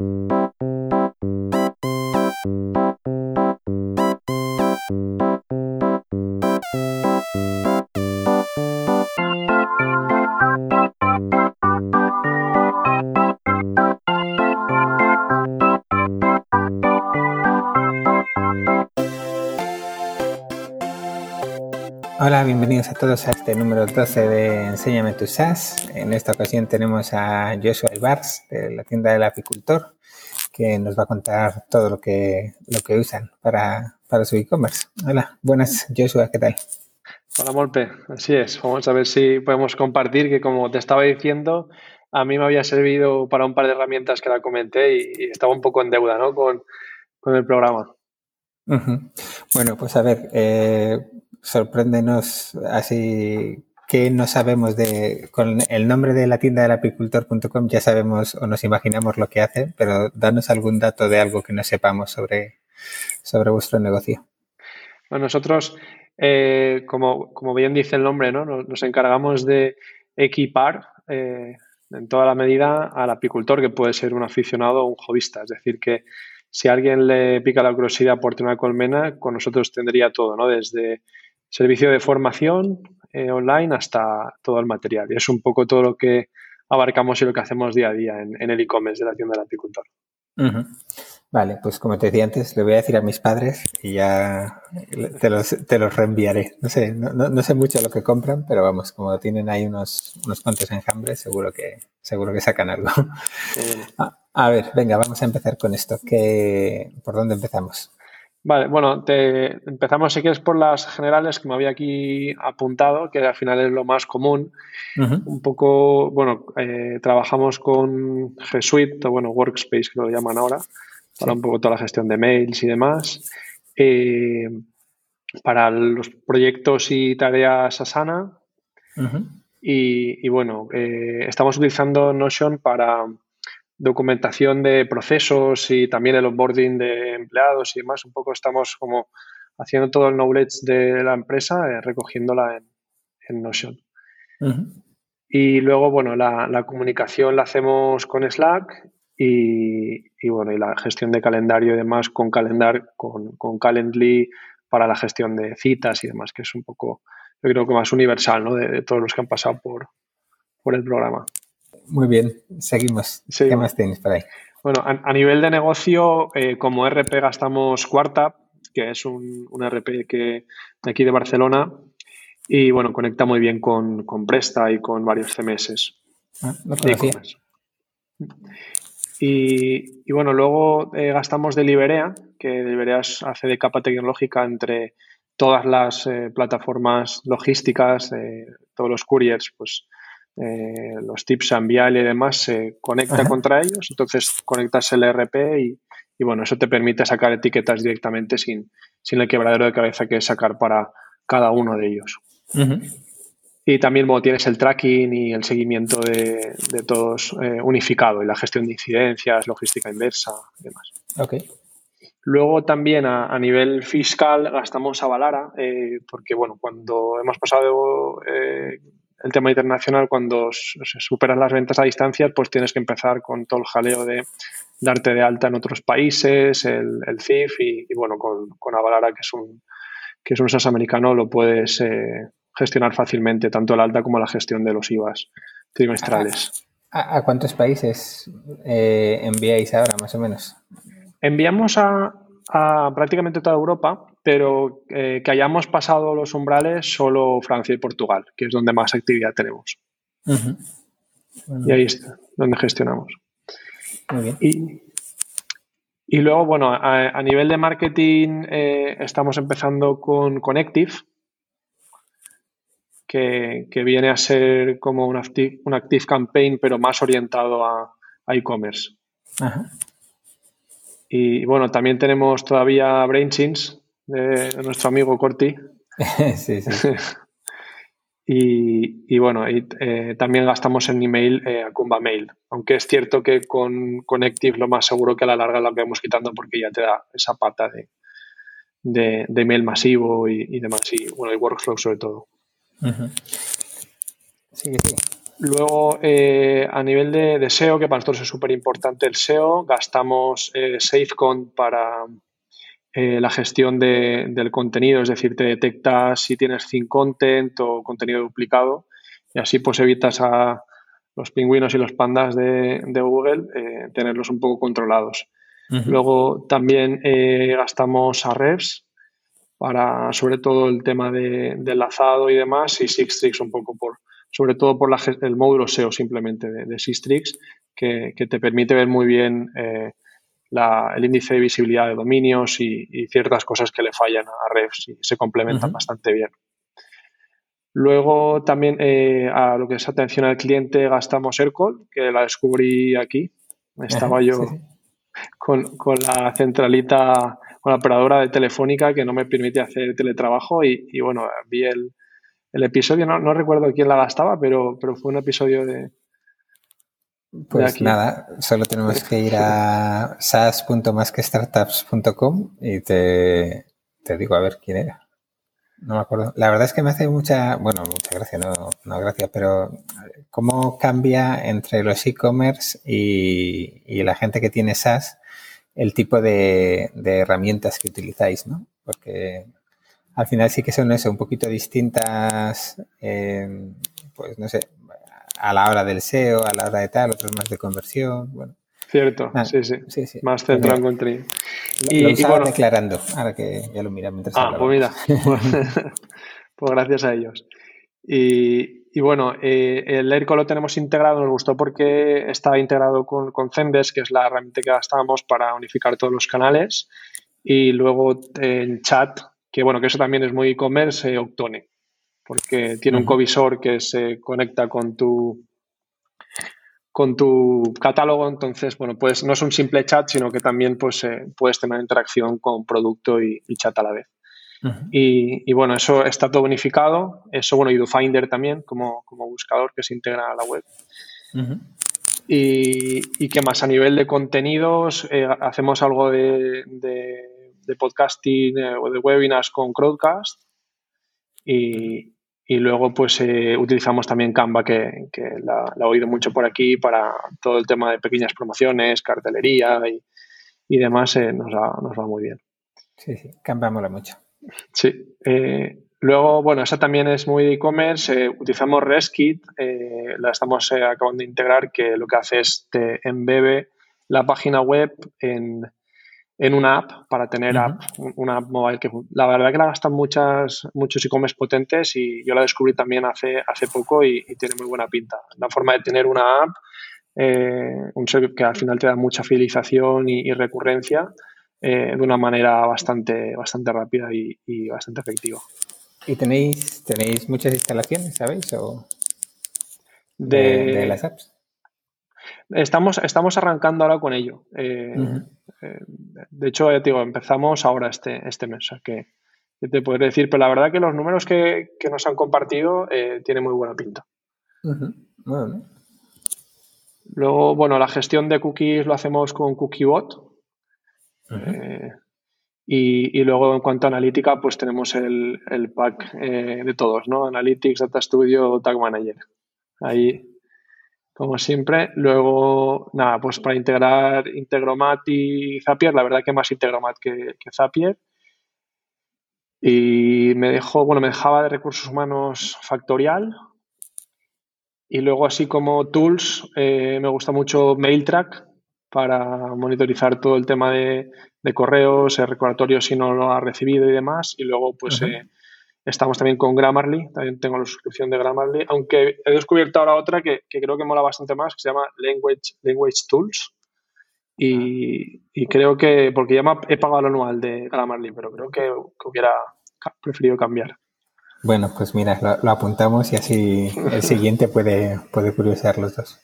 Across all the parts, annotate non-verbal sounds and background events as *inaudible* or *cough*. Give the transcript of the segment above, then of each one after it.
you Hola, bienvenidos a todos a este número 12 de Enséñame tu SaaS. En esta ocasión tenemos a Joshua Ibars de la tienda del apicultor que nos va a contar todo lo que, lo que usan para, para su e-commerce. Hola, buenas Joshua, ¿qué tal? Hola Molpe, así es. Vamos a ver si podemos compartir que como te estaba diciendo, a mí me había servido para un par de herramientas que la comenté y, estaba un poco en deuda ¿no? con, con el programa. Bueno, pues a ver, eh, sorpréndenos así que no sabemos de, con el nombre de la tienda del apicultor.com ya sabemos o nos imaginamos lo que hace, pero danos algún dato de algo que no sepamos sobre, sobre vuestro negocio. Bueno, nosotros, eh, como, como, bien dice el nombre, ¿no? nos, encargamos de equipar eh, en toda la medida al apicultor, que puede ser un aficionado o un jovista. Es decir, que si alguien le pica la curiosidad por tener una colmena, con nosotros tendría todo, ¿no? Desde servicio de formación eh, online hasta todo el material. Y es un poco todo lo que abarcamos y lo que hacemos día a día en, el e-commerce de la tienda del apicultor. Vale, pues como te decía antes, le voy a decir a mis padres y ya te los, te los reenviaré. No sé, no, no, sé mucho lo que compran, pero vamos, como tienen ahí unos, unos cuantos enjambres, seguro que, seguro que sacan algo. *laughs* A, a, ver, venga, vamos a empezar con esto. ¿Qué, ¿Por dónde empezamos? Vale, bueno, te, empezamos si quieres por las generales que me había aquí apuntado, que al final es lo más común. Un poco, bueno, eh, trabajamos con G Suite, o bueno, Workspace que lo llaman ahora, para un poco toda la gestión de mails y demás. Eh, para los proyectos y tareas Asana. y, y, bueno, eh, estamos utilizando Notion para documentación de procesos y también el onboarding de empleados y demás. Un poco estamos como haciendo todo el knowledge de la empresa, eh, recogiéndola en, Notion. Y luego, bueno, la, comunicación la hacemos con Slack y, bueno, y la gestión de calendario y demás con Calendar, con, con Calendly para la gestión de citas y demás, que es un poco, yo creo que más universal, ¿no? De, de todos los que han pasado por, por el programa. Muy bien, seguimos. ¿Qué más tienes por ahí? Bueno, a, nivel de negocio, eh, como RP gastamos Quarta, que es un, RP que de aquí de Barcelona, y bueno, conecta muy bien con, Presta y con varios CMS. Ah, y, y, bueno, luego eh, gastamos Deliverea, que Deliverea hace de capa tecnológica entre todas las eh, plataformas logísticas, todos los couriers, pues eh, los tips a enviar y demás se conecta contra ellos, entonces conectas el ERP y, bueno, eso te permite sacar etiquetas directamente sin, sin el quebradero de cabeza que es sacar para cada uno de ellos. Y también tienes el tracking y el seguimiento de, todos eh, unificado y la gestión de incidencias, logística inversa y demás. Okay. Luego también a, nivel fiscal gastamos a Valara, eh, porque bueno, cuando hemos pasado el tema internacional, cuando se superan las ventas a distancia, pues tienes que empezar con todo el jaleo de darte de alta en otros países, el, CIF y, bueno, con, con, Avalara, que es un, que es un SaaS americano, lo puedes eh, gestionar fácilmente, tanto el alta como la gestión de los IVAs trimestrales. ¿A, cuántos países eh, enviáis ahora, más o menos? Enviamos a, a prácticamente toda Europa, pero eh, que hayamos pasado los umbrales solo Francia y Portugal, que es donde más actividad tenemos. Y ahí está, donde gestionamos. Muy bien. Y, luego, bueno, a, nivel de marketing eh, estamos empezando con Connective, que, viene a ser como un active, un active campaign, pero más orientado a, e-commerce. Y bueno, también tenemos todavía BrainChins de, nuestro amigo Corti. *laughs* sí, sí. *laughs* y, bueno, eh, también gastamos en email eh, Acumba Mail. Aunque es cierto que con Connective lo más seguro que a la larga la vamos quitando porque ya te da esa pata de, de, email masivo y, demás. Y bueno, el workflow sobre todo. Sí, sí. Luego, eh, a nivel de, SEO, que para nosotros es súper importante el SEO, gastamos eh, SafeCon para eh, la gestión del contenido, es decir, te detecta si tienes thin content o contenido duplicado y así pues evitas a los pingüinos y los pandas de, Google tenerlos un poco controlados. Luego también gastamos a Revs para sobre todo el tema de, de enlazado y demás y Sixtrix un poco por sobre todo por el módulo SEO simplemente de, de Sistrix, que, te permite ver muy bien eh, el índice de visibilidad de dominios y, ciertas cosas que le fallan a Refs y se complementan bastante bien. Luego también eh, a lo que es atención al cliente gastamos Aircall, que la descubrí aquí. Estaba yo Con, la centralita, con la operadora de telefónica que no me permite hacer teletrabajo y, y bueno, vi el, el episodio, no, no recuerdo quién la gastaba, pero, pero fue un episodio de... Pues nada, solo tenemos que ir a sas.masquestartups.com y te, te digo a ver quién era. No me acuerdo. La verdad es que me hace mucha, bueno, mucha gracia, no, no gracias, pero cómo cambia entre los e-commerce y, y, la gente que tiene SaaS el tipo de, de herramientas que utilizáis, ¿no? Porque al final sí que son eso, un poquito distintas, eh, pues no sé, a la hora del SEO, a la hora de tal, otros más de conversión, bueno. Cierto, ah, sí, sí, Más centrado en contenido. Y, lo bueno, declarando, ahora que ya lo mira mientras Ah, pues mira, *laughs* *laughs* pues gracias a ellos. Y, bueno, eh, el ERCO lo tenemos integrado, nos gustó porque está integrado con, con Zendesk, que es la herramienta que gastábamos para unificar todos los canales. Y luego en chat que bueno, que eso también es muy e-commerce, Octone, porque tiene un covisor que se conecta con tu con tu catálogo, entonces, bueno, pues no es un simple chat, sino que también pues, eh, puedes tener interacción con producto y, chat a la vez. y, bueno, eso está todo unificado. Eso, bueno, y DoFinder también como, como buscador que se integra a la web. Y, y, qué más, a nivel de contenidos, eh, hacemos algo de de podcasting eh, o de webinars con Crowdcast y, luego pues eh, utilizamos también Canva que, la, he oído mucho por aquí para todo el tema de pequeñas promociones, cartelería y, demás eh, nos, va, nos, va, muy bien. Sí, sí, Canva mola mucho. Sí. Luego, bueno, esa también es muy e-commerce. utilizamos ResKit, la estamos acabando de integrar que lo que hace es te embebe la página web en en una app para tener una app mobile que la verdad que la gastan muchas, muchos e-commerce potentes y yo la descubrí también hace, hace poco y, tiene muy buena pinta. La forma de tener una app, eh, un servicio que al final te da mucha fidelización y, recurrencia eh, de una manera bastante, bastante rápida y, bastante efectiva. ¿Y tenéis, tenéis muchas instalaciones, sabéis? O de las apps. Estamos, estamos arrancando ahora con ello. Eh, eh, de hecho, ya te digo, empezamos ahora este, este mes. que, te podré decir, pero la verdad que los números que, nos han compartido eh, tienen muy buena pinta. Luego, bueno, la gestión de cookies lo hacemos con CookieBot. Y, luego, en cuanto a analítica, pues tenemos el, el pack de todos, ¿no? Analytics, Data Studio, Tag Manager. Ahí como siempre. Luego, nada, pues para integrar Integromat y Zapier, la verdad que más Integromat que, Zapier. Y me dejó, bueno, me dejaba de recursos humanos factorial. Y luego, así como tools, eh, me gusta mucho MailTrack para monitorizar todo el tema de, correos, el recordatorio si no lo ha recibido y demás. Y luego, pues, Estamos también con Grammarly, también tengo la suscripción de Grammarly, aunque he descubierto ahora otra que, creo que mola bastante más, que se llama Language, Language Tools. Y, creo que, porque ya me he pagado el anual de Grammarly, pero creo que, hubiera preferido cambiar. Bueno, pues mira, lo, apuntamos y así el siguiente puede, puede curiosear los dos.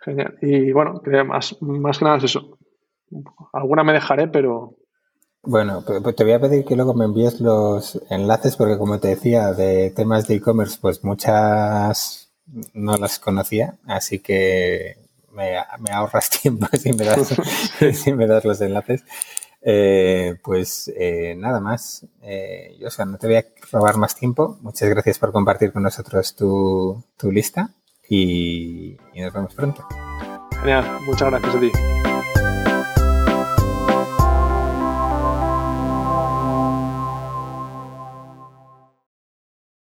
Genial. Y bueno, más, más que nada es eso. Alguna me dejaré, pero. Bueno, pues te voy a pedir que luego me envíes los enlaces, porque como te decía, de temas de e-commerce, pues muchas no las conocía, así que me, me ahorras *laughs* tiempo si me das, *laughs* si me das los enlaces. Eh, pues eh, nada más. Eh, yo, o no te voy a robar más tiempo. Muchas gracias por compartir con nosotros tu, tu lista y, y nos vemos pronto. Genial, muchas gracias a ti.